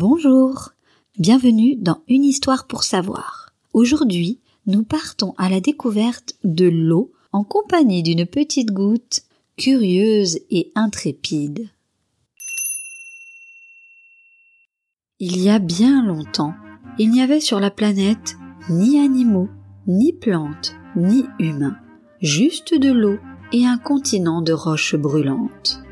Bonjour, bienvenue dans Une histoire pour savoir. Aujourd'hui, nous partons à la découverte de l'eau en compagnie d'une petite goutte curieuse et intrépide. Il y a bien longtemps, il n'y avait sur la planète ni animaux, ni plantes, ni humains, juste de l'eau et un continent de roches brûlantes.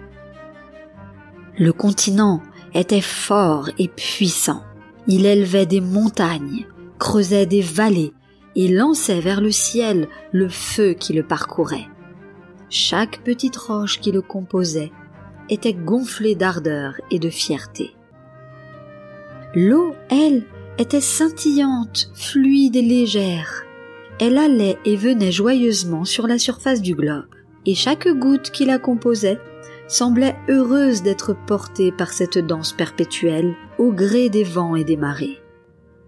Le continent était fort et puissant. Il élevait des montagnes, creusait des vallées et lançait vers le ciel le feu qui le parcourait. Chaque petite roche qui le composait était gonflée d'ardeur et de fierté. L'eau, elle, était scintillante, fluide et légère. Elle allait et venait joyeusement sur la surface du globe, et chaque goutte qui la composait semblait heureuse d'être portée par cette danse perpétuelle au gré des vents et des marées.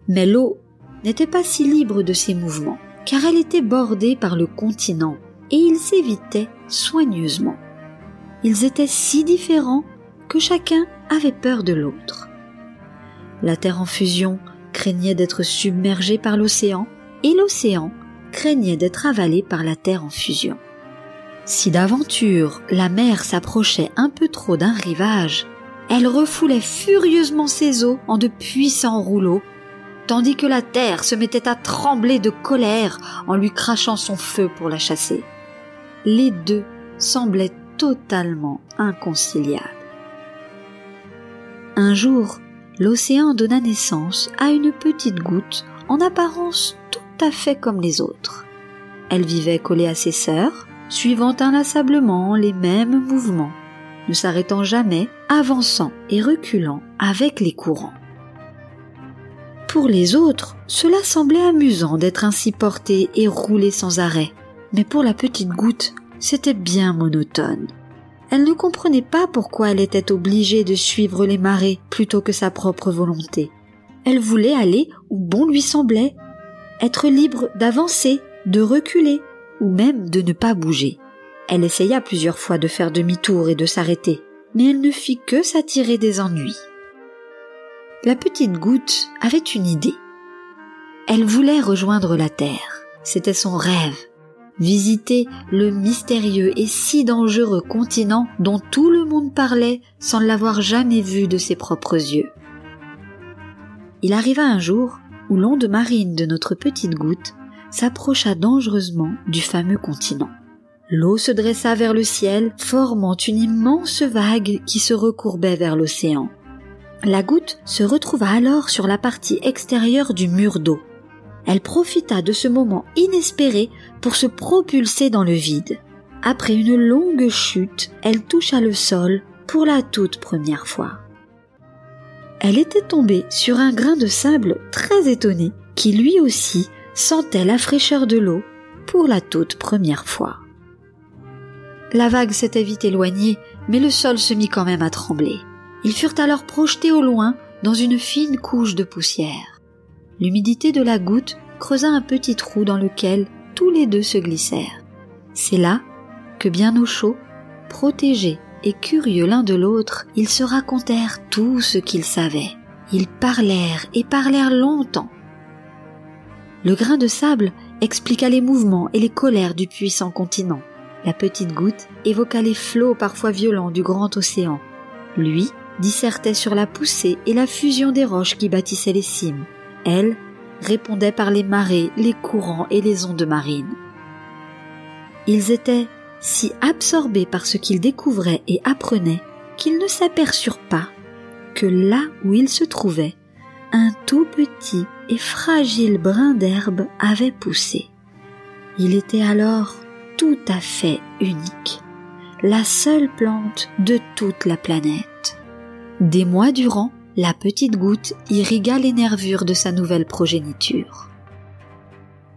Mais l'eau n'était pas si libre de ses mouvements, car elle était bordée par le continent, et ils s'évitaient soigneusement. Ils étaient si différents que chacun avait peur de l'autre. La Terre en fusion craignait d'être submergée par l'océan, et l'océan craignait d'être avalé par la Terre en fusion. Si d'aventure la mer s'approchait un peu trop d'un rivage, elle refoulait furieusement ses eaux en de puissants rouleaux, tandis que la terre se mettait à trembler de colère en lui crachant son feu pour la chasser. Les deux semblaient totalement inconciliables. Un jour, l'océan donna naissance à une petite goutte en apparence tout à fait comme les autres. Elle vivait collée à ses sœurs, suivant inlassablement les mêmes mouvements, ne s'arrêtant jamais, avançant et reculant avec les courants. Pour les autres, cela semblait amusant d'être ainsi porté et roulé sans arrêt, mais pour la petite goutte, c'était bien monotone. Elle ne comprenait pas pourquoi elle était obligée de suivre les marées plutôt que sa propre volonté. Elle voulait aller où bon lui semblait, être libre d'avancer, de reculer, ou même de ne pas bouger. Elle essaya plusieurs fois de faire demi-tour et de s'arrêter, mais elle ne fit que s'attirer des ennuis. La petite goutte avait une idée. Elle voulait rejoindre la Terre. C'était son rêve. Visiter le mystérieux et si dangereux continent dont tout le monde parlait sans l'avoir jamais vu de ses propres yeux. Il arriva un jour où l'onde marine de notre petite goutte s'approcha dangereusement du fameux continent. L'eau se dressa vers le ciel, formant une immense vague qui se recourbait vers l'océan. La goutte se retrouva alors sur la partie extérieure du mur d'eau. Elle profita de ce moment inespéré pour se propulser dans le vide. Après une longue chute, elle toucha le sol pour la toute première fois. Elle était tombée sur un grain de sable très étonné qui lui aussi sentait la fraîcheur de l'eau pour la toute première fois. La vague s'était vite éloignée, mais le sol se mit quand même à trembler. Ils furent alors projetés au loin dans une fine couche de poussière. L'humidité de la goutte creusa un petit trou dans lequel tous les deux se glissèrent. C'est là que bien au chaud, protégés et curieux l'un de l'autre, ils se racontèrent tout ce qu'ils savaient. Ils parlèrent et parlèrent longtemps, le grain de sable expliqua les mouvements et les colères du puissant continent. La petite goutte évoqua les flots parfois violents du grand océan. Lui dissertait sur la poussée et la fusion des roches qui bâtissaient les cimes. Elle répondait par les marées, les courants et les ondes marines. Ils étaient si absorbés par ce qu'ils découvraient et apprenaient qu'ils ne s'aperçurent pas que là où ils se trouvaient, un tout petit et fragile brin d'herbe avait poussé. Il était alors tout à fait unique, la seule plante de toute la planète. Des mois durant, la petite goutte irrigua les nervures de sa nouvelle progéniture.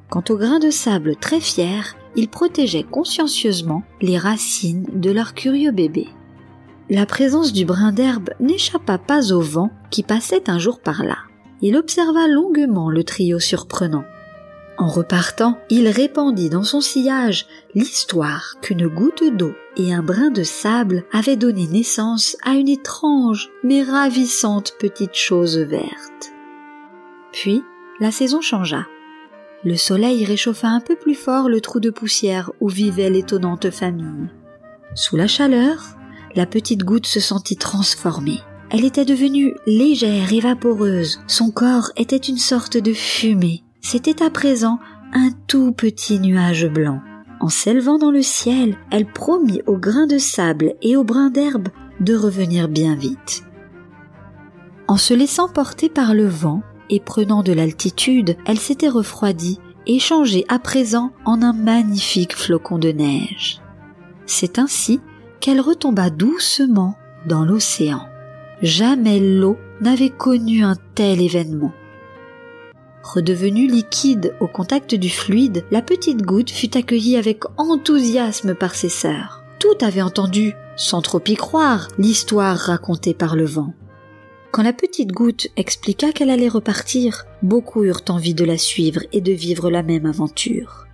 Quant au grain de sable très fier, il protégeait consciencieusement les racines de leur curieux bébé. La présence du brin d'herbe n'échappa pas au vent qui passait un jour par là. Il observa longuement le trio surprenant. En repartant, il répandit dans son sillage l'histoire qu'une goutte d'eau et un brin de sable avaient donné naissance à une étrange mais ravissante petite chose verte. Puis, la saison changea. Le soleil réchauffa un peu plus fort le trou de poussière où vivait l'étonnante famille. Sous la chaleur, la petite goutte se sentit transformée. Elle était devenue légère et vaporeuse. Son corps était une sorte de fumée. C'était à présent un tout petit nuage blanc. En s'élevant dans le ciel, elle promit aux grains de sable et aux brins d'herbe de revenir bien vite. En se laissant porter par le vent, et prenant de l'altitude, elle s'était refroidie et changée à présent en un magnifique flocon de neige. C'est ainsi qu'elle retomba doucement dans l'océan. Jamais l'eau n'avait connu un tel événement. Redevenue liquide au contact du fluide, la petite goutte fut accueillie avec enthousiasme par ses sœurs. Toutes avaient entendu, sans trop y croire, l'histoire racontée par le vent. Quand la petite goutte expliqua qu'elle allait repartir, beaucoup eurent envie de la suivre et de vivre la même aventure.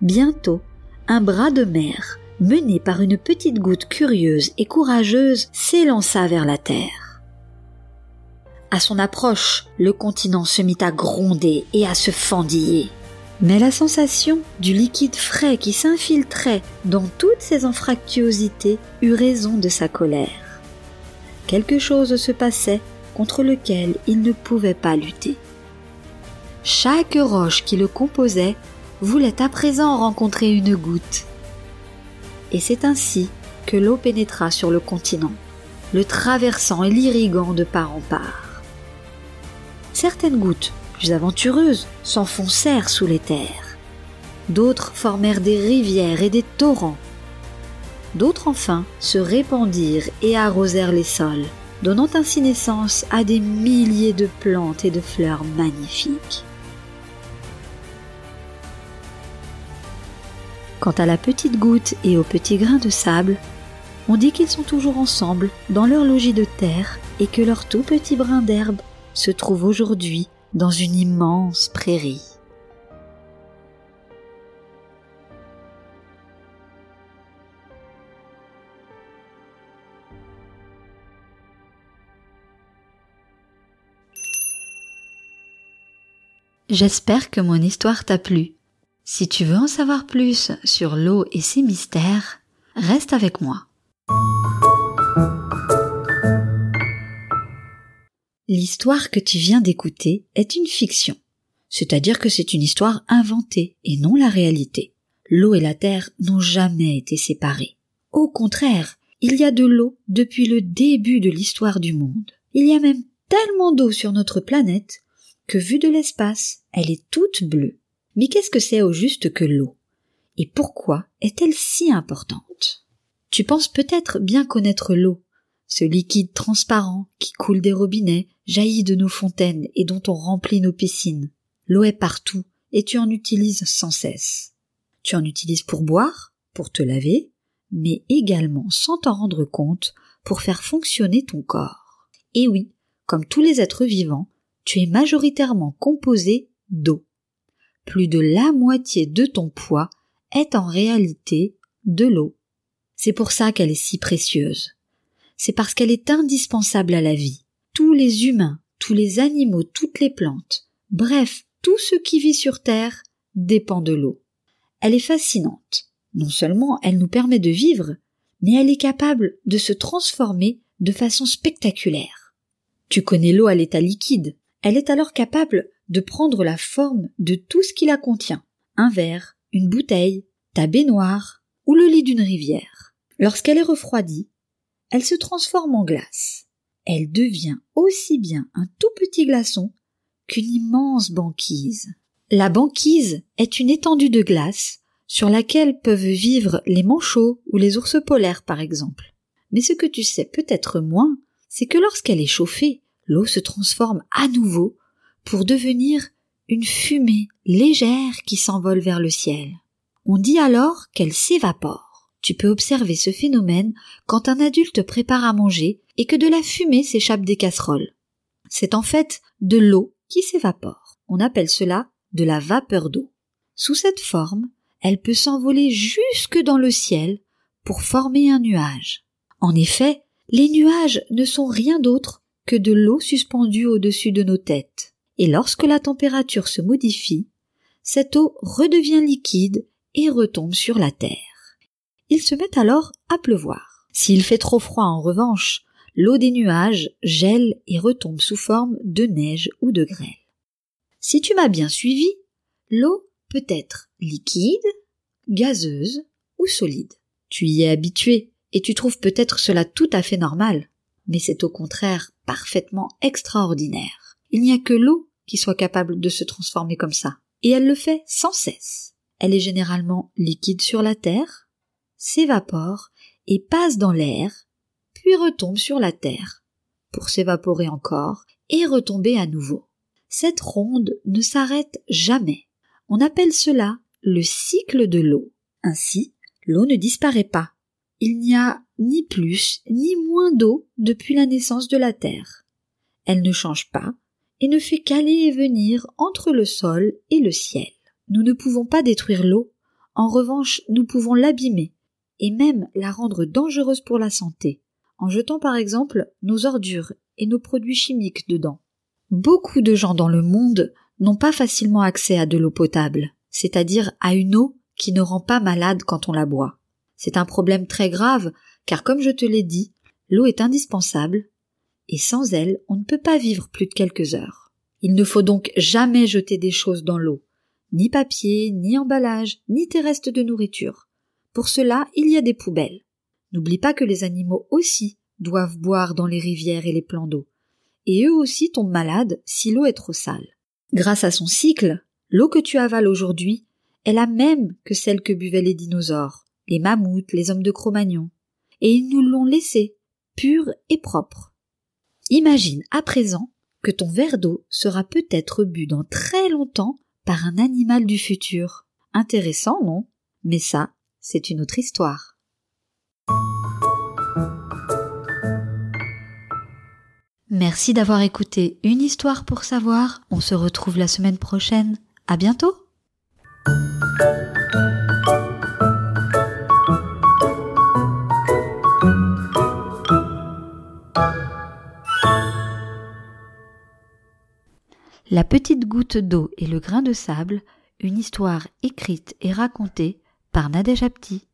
Bientôt, un bras de mer, mené par une petite goutte curieuse et courageuse, s'élança vers la terre. À son approche, le continent se mit à gronder et à se fendiller. Mais la sensation du liquide frais qui s'infiltrait dans toutes ses anfractuosités eut raison de sa colère quelque chose se passait contre lequel il ne pouvait pas lutter. Chaque roche qui le composait voulait à présent rencontrer une goutte. Et c'est ainsi que l'eau pénétra sur le continent, le traversant et l'irriguant de part en part. Certaines gouttes, plus aventureuses, s'enfoncèrent sous les terres. D'autres formèrent des rivières et des torrents D'autres enfin se répandirent et arrosèrent les sols, donnant ainsi naissance à des milliers de plantes et de fleurs magnifiques. Quant à la petite goutte et au petit grain de sable, on dit qu'ils sont toujours ensemble dans leur logis de terre et que leur tout petit brin d'herbe se trouve aujourd'hui dans une immense prairie. J'espère que mon histoire t'a plu. Si tu veux en savoir plus sur l'eau et ses mystères, reste avec moi. L'histoire que tu viens d'écouter est une fiction, c'est-à-dire que c'est une histoire inventée et non la réalité. L'eau et la terre n'ont jamais été séparées. Au contraire, il y a de l'eau depuis le début de l'histoire du monde. Il y a même tellement d'eau sur notre planète que vue de l'espace, elle est toute bleue. Mais qu'est-ce que c'est au juste que l'eau? Et pourquoi est-elle si importante? Tu penses peut-être bien connaître l'eau, ce liquide transparent qui coule des robinets, jaillit de nos fontaines et dont on remplit nos piscines. L'eau est partout et tu en utilises sans cesse. Tu en utilises pour boire, pour te laver, mais également sans t'en rendre compte pour faire fonctionner ton corps. Et oui, comme tous les êtres vivants, tu es majoritairement composé d'eau. Plus de la moitié de ton poids est en réalité de l'eau. C'est pour ça qu'elle est si précieuse. C'est parce qu'elle est indispensable à la vie. Tous les humains, tous les animaux, toutes les plantes, bref, tout ce qui vit sur Terre dépend de l'eau. Elle est fascinante. Non seulement elle nous permet de vivre, mais elle est capable de se transformer de façon spectaculaire. Tu connais l'eau à l'état liquide, elle est alors capable de prendre la forme de tout ce qui la contient. Un verre, une bouteille, ta baignoire ou le lit d'une rivière. Lorsqu'elle est refroidie, elle se transforme en glace. Elle devient aussi bien un tout petit glaçon qu'une immense banquise. La banquise est une étendue de glace sur laquelle peuvent vivre les manchots ou les ours polaires par exemple. Mais ce que tu sais peut-être moins, c'est que lorsqu'elle est chauffée, l'eau se transforme à nouveau pour devenir une fumée légère qui s'envole vers le ciel. On dit alors qu'elle s'évapore. Tu peux observer ce phénomène quand un adulte prépare à manger et que de la fumée s'échappe des casseroles. C'est en fait de l'eau qui s'évapore. On appelle cela de la vapeur d'eau. Sous cette forme, elle peut s'envoler jusque dans le ciel pour former un nuage. En effet, les nuages ne sont rien d'autre que de l'eau suspendue au-dessus de nos têtes. Et lorsque la température se modifie, cette eau redevient liquide et retombe sur la terre. Il se met alors à pleuvoir. S'il fait trop froid en revanche, l'eau des nuages gèle et retombe sous forme de neige ou de grêle. Si tu m'as bien suivi, l'eau peut être liquide, gazeuse ou solide. Tu y es habitué et tu trouves peut-être cela tout à fait normal, mais c'est au contraire parfaitement extraordinaire. Il n'y a que l'eau qui soit capable de se transformer comme ça, et elle le fait sans cesse. Elle est généralement liquide sur la terre, s'évapore et passe dans l'air, puis retombe sur la terre, pour s'évaporer encore et retomber à nouveau. Cette ronde ne s'arrête jamais. On appelle cela le cycle de l'eau. Ainsi, l'eau ne disparaît pas. Il n'y a ni plus ni moins d'eau depuis la naissance de la Terre. Elle ne change pas et ne fait qu'aller et venir entre le sol et le ciel. Nous ne pouvons pas détruire l'eau, en revanche nous pouvons l'abîmer et même la rendre dangereuse pour la santé, en jetant par exemple nos ordures et nos produits chimiques dedans. Beaucoup de gens dans le monde n'ont pas facilement accès à de l'eau potable, c'est-à-dire à une eau qui ne rend pas malade quand on la boit. C'est un problème très grave, car comme je te l'ai dit, l'eau est indispensable, et sans elle on ne peut pas vivre plus de quelques heures. Il ne faut donc jamais jeter des choses dans l'eau, ni papier, ni emballage, ni tes restes de nourriture. Pour cela, il y a des poubelles. N'oublie pas que les animaux aussi doivent boire dans les rivières et les plans d'eau, et eux aussi tombent malades si l'eau est trop sale. Grâce à son cycle, l'eau que tu avales aujourd'hui est la même que celle que buvaient les dinosaures, les mammouths, les hommes de Cro-Magnon, et ils nous l'ont laissée, pure et propre. Imagine à présent que ton verre d'eau sera peut-être bu dans très longtemps par un animal du futur. Intéressant, non? Mais ça, c'est une autre histoire. Merci d'avoir écouté Une histoire pour savoir. On se retrouve la semaine prochaine. À bientôt! La petite goutte d'eau et le grain de sable, une histoire écrite et racontée par Nadège Apti.